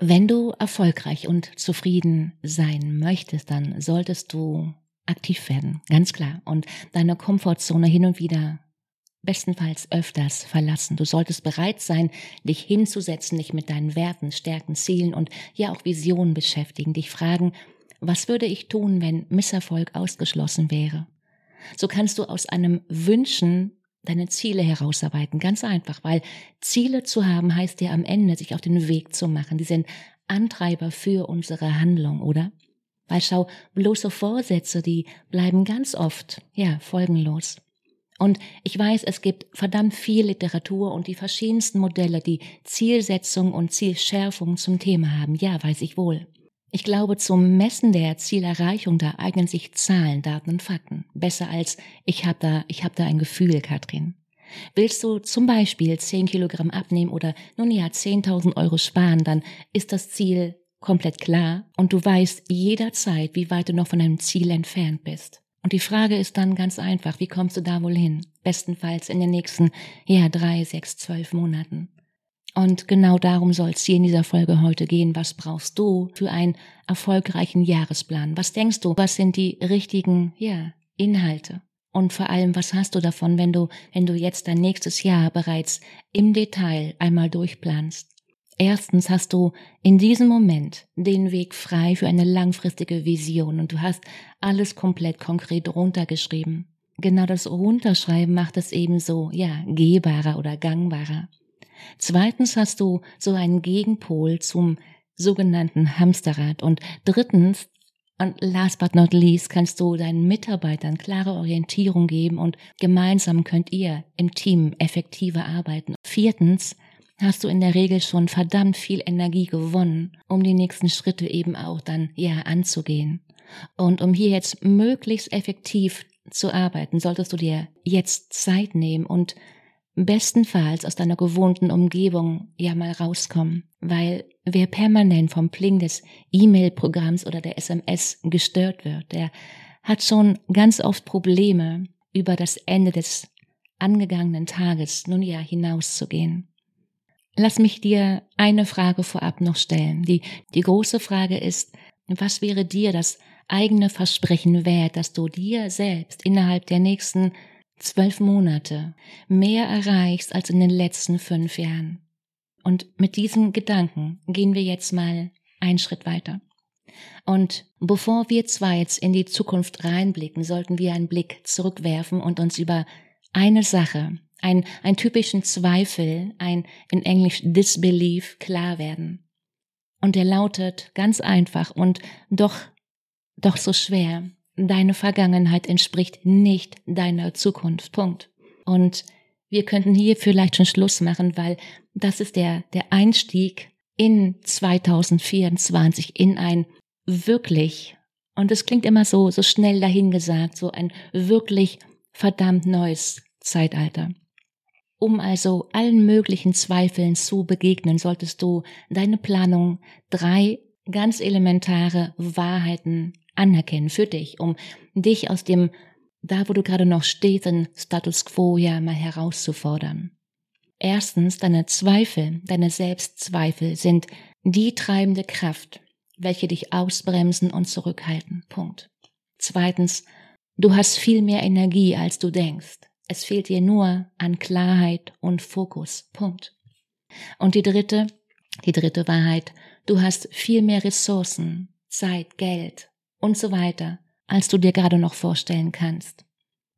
Wenn du erfolgreich und zufrieden sein möchtest, dann solltest du aktiv werden, ganz klar, und deine Komfortzone hin und wieder bestenfalls öfters verlassen. Du solltest bereit sein, dich hinzusetzen, dich mit deinen Werten, Stärken, Zielen und ja auch Visionen beschäftigen, dich fragen, was würde ich tun, wenn Misserfolg ausgeschlossen wäre? So kannst du aus einem Wünschen deine Ziele herausarbeiten. Ganz einfach, weil Ziele zu haben heißt ja am Ende, sich auf den Weg zu machen. Die sind Antreiber für unsere Handlung, oder? Weil schau, bloße Vorsätze, die bleiben ganz oft, ja, folgenlos. Und ich weiß, es gibt verdammt viel Literatur und die verschiedensten Modelle, die Zielsetzung und Zielschärfung zum Thema haben. Ja, weiß ich wohl. Ich glaube, zum Messen der Zielerreichung, da eignen sich Zahlen, Daten und Fakten. Besser als ich habe da, ich habe da ein Gefühl, Katrin. Willst du zum Beispiel 10 Kilogramm abnehmen oder nun ja 10.000 Euro sparen, dann ist das Ziel komplett klar und du weißt jederzeit, wie weit du noch von deinem Ziel entfernt bist. Und die Frage ist dann ganz einfach, wie kommst du da wohl hin? Bestenfalls in den nächsten, ja, drei, sechs, zwölf Monaten. Und genau darum soll es hier in dieser Folge heute gehen. Was brauchst du für einen erfolgreichen Jahresplan? Was denkst du? Was sind die richtigen, ja, Inhalte? Und vor allem, was hast du davon, wenn du, wenn du jetzt dein nächstes Jahr bereits im Detail einmal durchplanst? Erstens hast du in diesem Moment den Weg frei für eine langfristige Vision und du hast alles komplett konkret runtergeschrieben. Genau das Runterschreiben macht es ebenso, ja, gehbarer oder gangbarer. Zweitens hast du so einen Gegenpol zum sogenannten Hamsterrad. Und drittens, und last but not least, kannst du deinen Mitarbeitern klare Orientierung geben und gemeinsam könnt ihr im Team effektiver arbeiten. Viertens, hast du in der Regel schon verdammt viel Energie gewonnen, um die nächsten Schritte eben auch dann ja anzugehen. Und um hier jetzt möglichst effektiv zu arbeiten, solltest du dir jetzt Zeit nehmen und bestenfalls aus deiner gewohnten Umgebung ja mal rauskommen, weil wer permanent vom Pling des E-Mail-Programms oder der SMS gestört wird, der hat schon ganz oft Probleme, über das Ende des angegangenen Tages nun ja hinauszugehen. Lass mich dir eine Frage vorab noch stellen. Die, die große Frage ist, was wäre dir das eigene Versprechen wert, dass du dir selbst innerhalb der nächsten zwölf Monate mehr erreichst als in den letzten fünf Jahren. Und mit diesem Gedanken gehen wir jetzt mal einen Schritt weiter. Und bevor wir zwar jetzt in die Zukunft reinblicken, sollten wir einen Blick zurückwerfen und uns über eine Sache, ein, einen typischen Zweifel, ein in Englisch Disbelief klar werden. Und der lautet ganz einfach und doch, doch so schwer. Deine Vergangenheit entspricht nicht deiner Zukunft. Punkt. Und wir könnten hier vielleicht schon Schluss machen, weil das ist der, der Einstieg in 2024 in ein wirklich, und es klingt immer so, so schnell dahingesagt, so ein wirklich verdammt neues Zeitalter. Um also allen möglichen Zweifeln zu begegnen, solltest du deine Planung drei ganz elementare Wahrheiten anerkennen für dich, um dich aus dem, da wo du gerade noch stehst, den Status quo ja mal herauszufordern. Erstens, deine Zweifel, deine Selbstzweifel sind die treibende Kraft, welche dich ausbremsen und zurückhalten. Punkt. Zweitens, du hast viel mehr Energie, als du denkst. Es fehlt dir nur an Klarheit und Fokus. Punkt. Und die dritte, die dritte Wahrheit, du hast viel mehr Ressourcen, Zeit, Geld und so weiter, als du dir gerade noch vorstellen kannst.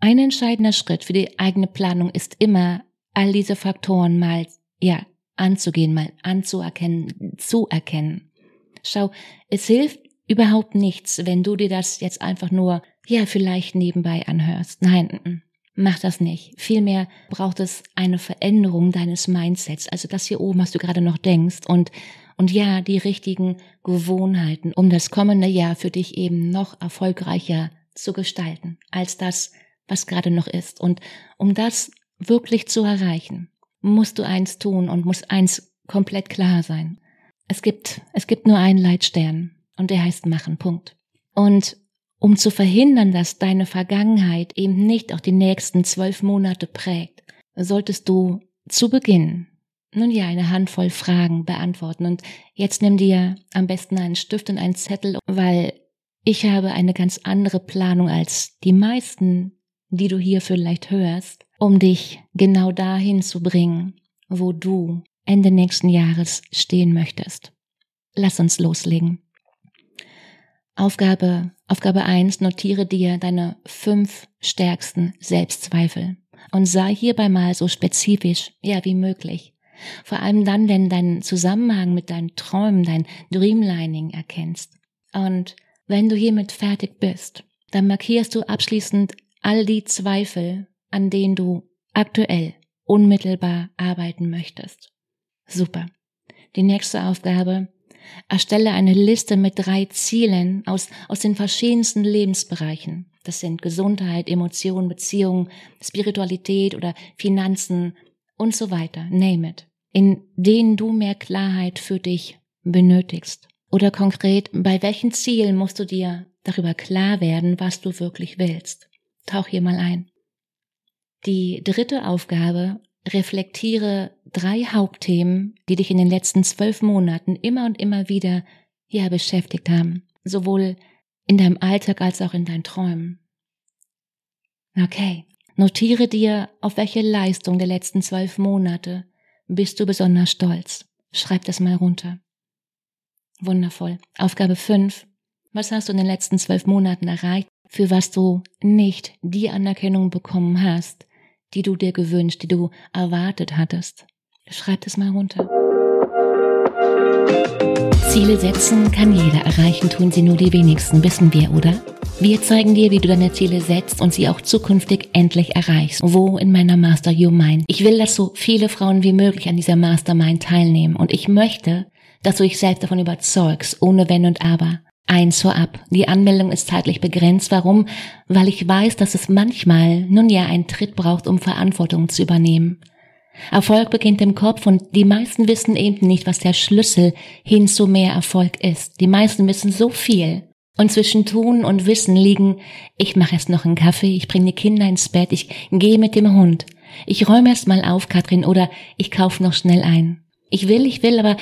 Ein entscheidender Schritt für die eigene Planung ist immer, all diese Faktoren mal, ja, anzugehen, mal anzuerkennen, zu erkennen. Schau, es hilft überhaupt nichts, wenn du dir das jetzt einfach nur, ja, vielleicht nebenbei anhörst. Nein, mach das nicht. Vielmehr braucht es eine Veränderung deines Mindsets. Also das hier oben, was du gerade noch denkst und und ja, die richtigen Gewohnheiten, um das kommende Jahr für dich eben noch erfolgreicher zu gestalten, als das, was gerade noch ist. Und um das wirklich zu erreichen, musst du eins tun und muss eins komplett klar sein. Es gibt, es gibt nur einen Leitstern und der heißt machen, Punkt. Und um zu verhindern, dass deine Vergangenheit eben nicht auch die nächsten zwölf Monate prägt, solltest du zu Beginn nun ja eine Handvoll Fragen beantworten. Und jetzt nimm dir am besten einen Stift und einen Zettel, weil ich habe eine ganz andere Planung als die meisten, die du hier vielleicht hörst, um dich genau dahin zu bringen, wo du Ende nächsten Jahres stehen möchtest. Lass uns loslegen. Aufgabe, Aufgabe eins: notiere dir deine fünf stärksten Selbstzweifel und sei hierbei mal so spezifisch, ja, wie möglich. Vor allem dann, wenn dein Zusammenhang mit deinen Träumen, dein Dreamlining erkennst. Und wenn du hiermit fertig bist, dann markierst du abschließend all die Zweifel, an denen du aktuell unmittelbar arbeiten möchtest. Super. Die nächste Aufgabe Erstelle eine Liste mit drei Zielen aus, aus den verschiedensten Lebensbereichen. Das sind Gesundheit, Emotionen, Beziehungen, Spiritualität oder Finanzen und so weiter. Name it. In denen du mehr Klarheit für dich benötigst. Oder konkret, bei welchen Zielen musst du dir darüber klar werden, was du wirklich willst. Tauch hier mal ein. Die dritte Aufgabe reflektiere drei Hauptthemen, die dich in den letzten zwölf Monaten immer und immer wieder ja beschäftigt haben, sowohl in deinem Alltag als auch in deinen Träumen. Okay, notiere dir, auf welche Leistung der letzten zwölf Monate bist du besonders stolz. Schreib das mal runter. Wundervoll. Aufgabe fünf: Was hast du in den letzten zwölf Monaten erreicht, für was du nicht die Anerkennung bekommen hast, die du dir gewünscht, die du erwartet hattest. Schreib das mal runter. Ziele setzen kann jeder erreichen, tun sie nur die wenigsten, wissen wir, oder? Wir zeigen dir, wie du deine Ziele setzt und sie auch zukünftig endlich erreichst. Wo in meiner Master Your Mind? Ich will, dass so viele Frauen wie möglich an dieser Mastermind teilnehmen und ich möchte, dass du dich selbst davon überzeugst, ohne Wenn und Aber. Eins vorab. Die Anmeldung ist zeitlich begrenzt. Warum? Weil ich weiß, dass es manchmal nun ja einen Tritt braucht, um Verantwortung zu übernehmen. Erfolg beginnt im Kopf und die meisten wissen eben nicht, was der Schlüssel hin zu mehr Erfolg ist. Die meisten wissen so viel. Und zwischen Tun und Wissen liegen, ich mache erst noch einen Kaffee, ich bringe die Kinder ins Bett, ich gehe mit dem Hund, ich räume erst mal auf, Katrin, oder ich kaufe noch schnell ein. Ich will, ich will, aber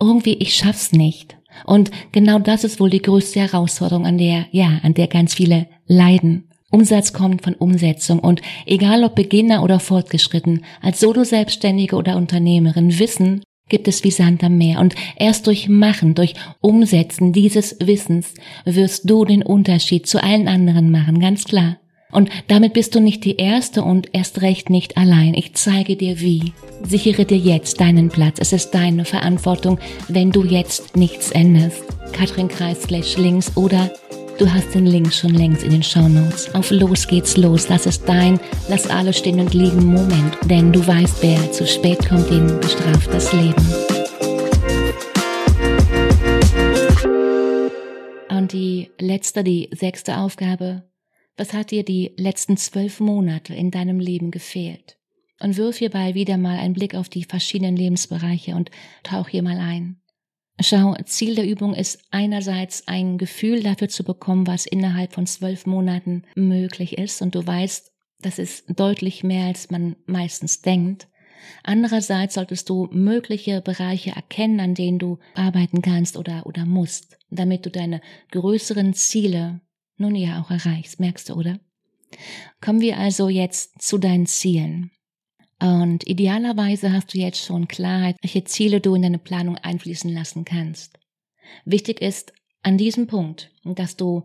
irgendwie ich schaff's nicht. Und genau das ist wohl die größte Herausforderung, an der, ja, an der ganz viele leiden. Umsatz kommt von Umsetzung und egal ob Beginner oder fortgeschritten, als Solo-Selbstständige oder Unternehmerin, Wissen gibt es wie Sand am Meer und erst durch Machen, durch Umsetzen dieses Wissens wirst du den Unterschied zu allen anderen machen, ganz klar. Und damit bist du nicht die Erste und erst recht nicht allein. Ich zeige dir wie. Sichere dir jetzt deinen Platz. Es ist deine Verantwortung, wenn du jetzt nichts änderst. Katrin Kreis slash links oder du hast den Link schon längst in den Shownotes. Auf los geht's los. Das ist dein Lass alles stehen und liegen Moment. Denn du weißt, wer zu spät kommt, den bestraft das Leben. Und die letzte, die sechste Aufgabe was hat dir die letzten zwölf Monate in deinem Leben gefehlt? Und wirf hierbei wieder mal einen Blick auf die verschiedenen Lebensbereiche und tauch hier mal ein. Schau, Ziel der Übung ist einerseits ein Gefühl dafür zu bekommen, was innerhalb von zwölf Monaten möglich ist. Und du weißt, das ist deutlich mehr, als man meistens denkt. Andererseits solltest du mögliche Bereiche erkennen, an denen du arbeiten kannst oder, oder musst, damit du deine größeren Ziele nun ja auch erreichst, merkst du, oder? Kommen wir also jetzt zu deinen Zielen. Und idealerweise hast du jetzt schon Klarheit, welche Ziele du in deine Planung einfließen lassen kannst. Wichtig ist an diesem Punkt, dass du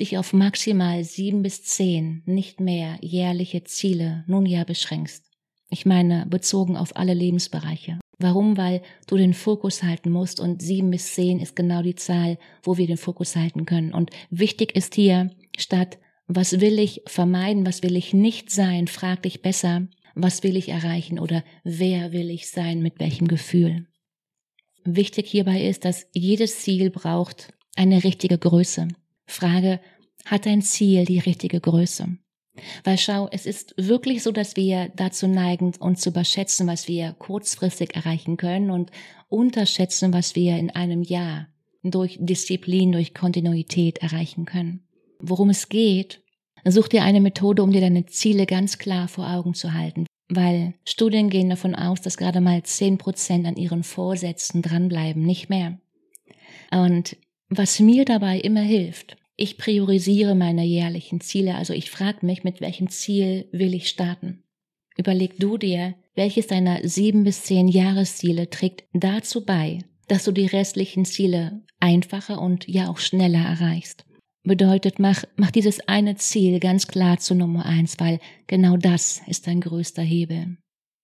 dich auf maximal sieben bis zehn, nicht mehr jährliche Ziele nun ja beschränkst. Ich meine, bezogen auf alle Lebensbereiche. Warum? Weil du den Fokus halten musst und sieben bis zehn ist genau die Zahl, wo wir den Fokus halten können. Und wichtig ist hier, statt was will ich vermeiden, was will ich nicht sein, frag dich besser, was will ich erreichen oder wer will ich sein, mit welchem Gefühl. Wichtig hierbei ist, dass jedes Ziel braucht eine richtige Größe. Frage, hat dein Ziel die richtige Größe? Weil schau, es ist wirklich so, dass wir dazu neigen, uns zu überschätzen, was wir kurzfristig erreichen können und unterschätzen, was wir in einem Jahr durch Disziplin, durch Kontinuität erreichen können. Worum es geht, such dir eine Methode, um dir deine Ziele ganz klar vor Augen zu halten. Weil Studien gehen davon aus, dass gerade mal zehn Prozent an ihren Vorsätzen dranbleiben, nicht mehr. Und was mir dabei immer hilft, ich priorisiere meine jährlichen Ziele, also ich frage mich, mit welchem Ziel will ich starten. Überleg du dir, welches deiner sieben bis zehn Jahresziele trägt dazu bei, dass du die restlichen Ziele einfacher und ja auch schneller erreichst. Bedeutet, mach, mach dieses eine Ziel ganz klar zu Nummer eins, weil genau das ist dein größter Hebel.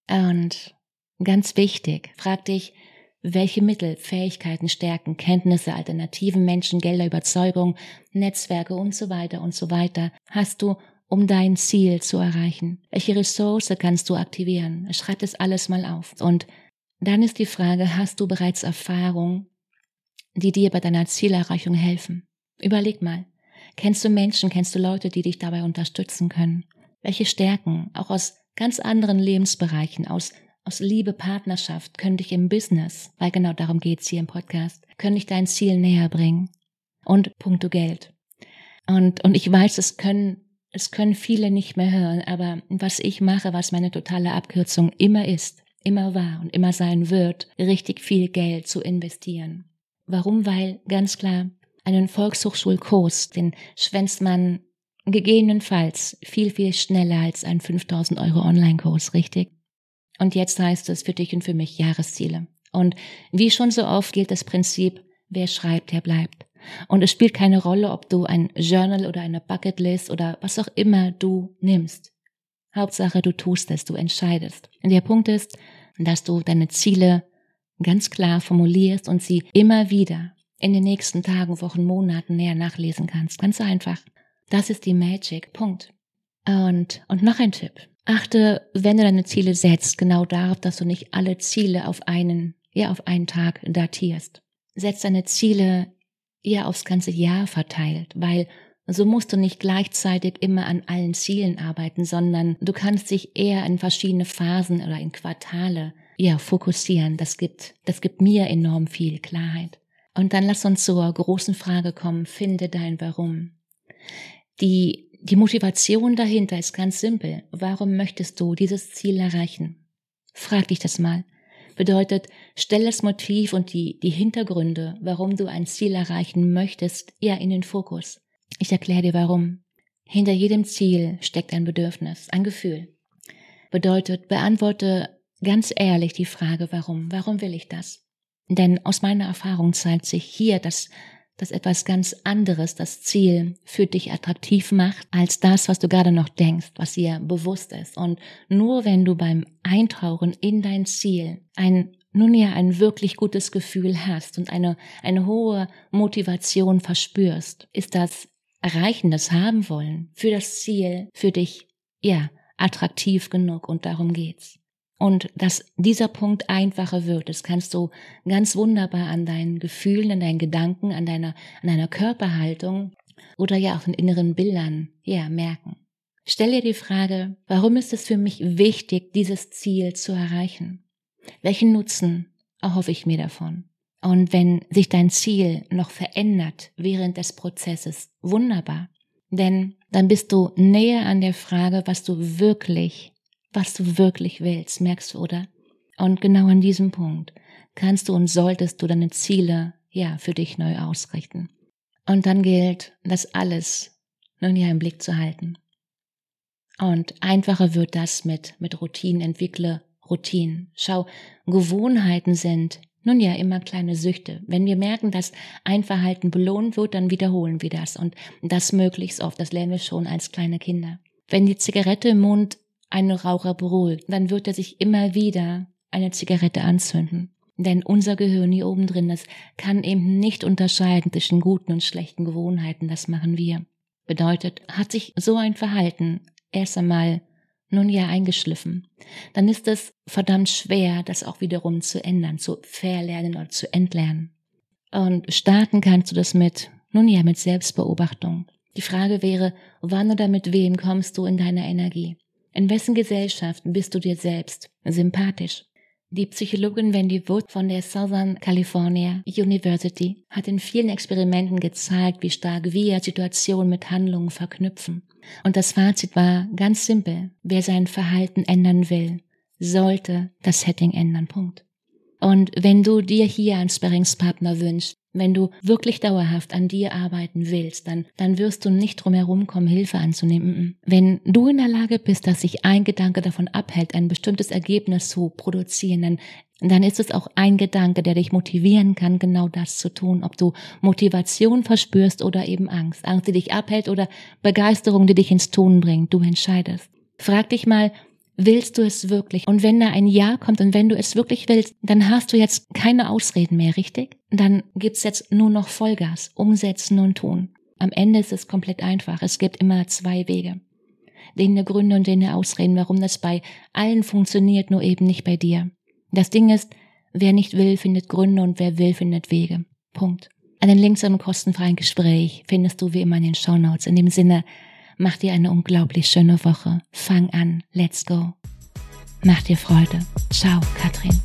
Und ganz wichtig, frag dich, welche Mittel, Fähigkeiten, Stärken, Kenntnisse, Alternativen, Menschen, Gelder, Überzeugung, Netzwerke und so weiter und so weiter hast du, um dein Ziel zu erreichen? Welche Ressource kannst du aktivieren? Schreib das alles mal auf. Und dann ist die Frage, hast du bereits Erfahrung, die dir bei deiner Zielerreichung helfen? Überleg mal. Kennst du Menschen, kennst du Leute, die dich dabei unterstützen können? Welche Stärken, auch aus ganz anderen Lebensbereichen, aus aus Liebe, Partnerschaft können dich im Business, weil genau darum geht's hier im Podcast, können dich dein Ziel näher bringen. Und punkto Geld. Und, und ich weiß, es können, es können viele nicht mehr hören, aber was ich mache, was meine totale Abkürzung immer ist, immer war und immer sein wird, richtig viel Geld zu investieren. Warum? Weil, ganz klar, einen Volkshochschulkurs, den schwänzt man gegebenenfalls viel, viel schneller als ein 5000 Euro Online-Kurs, richtig? Und jetzt heißt es für dich und für mich Jahresziele. Und wie schon so oft gilt das Prinzip, wer schreibt, der bleibt. Und es spielt keine Rolle, ob du ein Journal oder eine Bucketlist oder was auch immer du nimmst. Hauptsache, du tust es, du entscheidest. Der Punkt ist, dass du deine Ziele ganz klar formulierst und sie immer wieder in den nächsten Tagen, Wochen, Monaten näher nachlesen kannst. Ganz einfach. Das ist die Magic. Punkt. Und, und noch ein Tipp. Achte, wenn du deine Ziele setzt, genau darauf, dass du nicht alle Ziele auf einen, ja, auf einen Tag datierst. Setz deine Ziele eher aufs ganze Jahr verteilt, weil so musst du nicht gleichzeitig immer an allen Zielen arbeiten, sondern du kannst dich eher in verschiedene Phasen oder in Quartale ja fokussieren. Das gibt, das gibt mir enorm viel Klarheit. Und dann lass uns zur großen Frage kommen, finde dein Warum. Die die Motivation dahinter ist ganz simpel. Warum möchtest du dieses Ziel erreichen? Frag dich das mal. Bedeutet, stell das Motiv und die, die Hintergründe, warum du ein Ziel erreichen möchtest, eher in den Fokus. Ich erkläre dir warum. Hinter jedem Ziel steckt ein Bedürfnis, ein Gefühl. Bedeutet, beantworte ganz ehrlich die Frage, warum? Warum will ich das? Denn aus meiner Erfahrung zeigt sich hier, dass dass etwas ganz anderes das Ziel für dich attraktiv macht, als das, was du gerade noch denkst, was dir bewusst ist. Und nur wenn du beim Eintauchen in dein Ziel ein nun ja ein wirklich gutes Gefühl hast und eine, eine hohe Motivation verspürst, ist das Erreichen, das Haben wollen für das Ziel für dich, ja, attraktiv genug und darum geht's. Und dass dieser Punkt einfacher wird, das kannst du ganz wunderbar an deinen Gefühlen, an deinen Gedanken, an deiner, an deiner Körperhaltung oder ja auch in inneren Bildern, ja, merken. Stell dir die Frage, warum ist es für mich wichtig, dieses Ziel zu erreichen? Welchen Nutzen erhoffe ich mir davon? Und wenn sich dein Ziel noch verändert während des Prozesses, wunderbar. Denn dann bist du näher an der Frage, was du wirklich was du wirklich willst, merkst du, oder? Und genau an diesem Punkt kannst du und solltest du deine Ziele, ja, für dich neu ausrichten. Und dann gilt, das alles nun ja im Blick zu halten. Und einfacher wird das mit, mit Routinen, entwickle Routinen. Schau, Gewohnheiten sind Nun ja, immer kleine Süchte. Wenn wir merken, dass ein Verhalten belohnt wird, dann wiederholen wir das und das möglichst oft. Das lernen wir schon als kleine Kinder. Wenn die Zigarette im Mund einen Raucher beruhigt, dann wird er sich immer wieder eine Zigarette anzünden. Denn unser Gehirn hier oben drin, das kann eben nicht unterscheiden zwischen guten und schlechten Gewohnheiten, das machen wir. Bedeutet, hat sich so ein Verhalten erst einmal nun ja eingeschliffen, dann ist es verdammt schwer, das auch wiederum zu ändern, zu verlernen oder zu entlernen. Und starten kannst du das mit, nun ja, mit Selbstbeobachtung. Die Frage wäre, wann oder mit wem kommst du in deiner Energie? In wessen Gesellschaft bist du dir selbst sympathisch? Die Psychologin Wendy Wood von der Southern California University hat in vielen Experimenten gezeigt, wie stark wir Situationen mit Handlungen verknüpfen. Und das Fazit war ganz simpel. Wer sein Verhalten ändern will, sollte das Setting ändern. Punkt. Und wenn du dir hier einen Sparringspartner wünschst, wenn du wirklich dauerhaft an dir arbeiten willst, dann, dann wirst du nicht drum herum kommen, Hilfe anzunehmen. Wenn du in der Lage bist, dass sich ein Gedanke davon abhält, ein bestimmtes Ergebnis zu produzieren, dann, dann ist es auch ein Gedanke, der dich motivieren kann, genau das zu tun. Ob du Motivation verspürst oder eben Angst. Angst, die dich abhält oder Begeisterung, die dich ins Tun bringt. Du entscheidest. Frag dich mal, Willst du es wirklich? Und wenn da ein Ja kommt und wenn du es wirklich willst, dann hast du jetzt keine Ausreden mehr, richtig? Dann gibt's jetzt nur noch Vollgas, umsetzen und tun. Am Ende ist es komplett einfach. Es gibt immer zwei Wege. Den Gründe und den Ausreden, warum das bei allen funktioniert, nur eben nicht bei dir. Das Ding ist, wer nicht will, findet Gründe und wer will, findet Wege. Punkt. Einen Link zu einem kostenfreien Gespräch findest du wie immer in den Show Notes. In dem Sinne, Mach dir eine unglaublich schöne Woche. Fang an. Let's go. Mach dir Freude. Ciao, Katrin.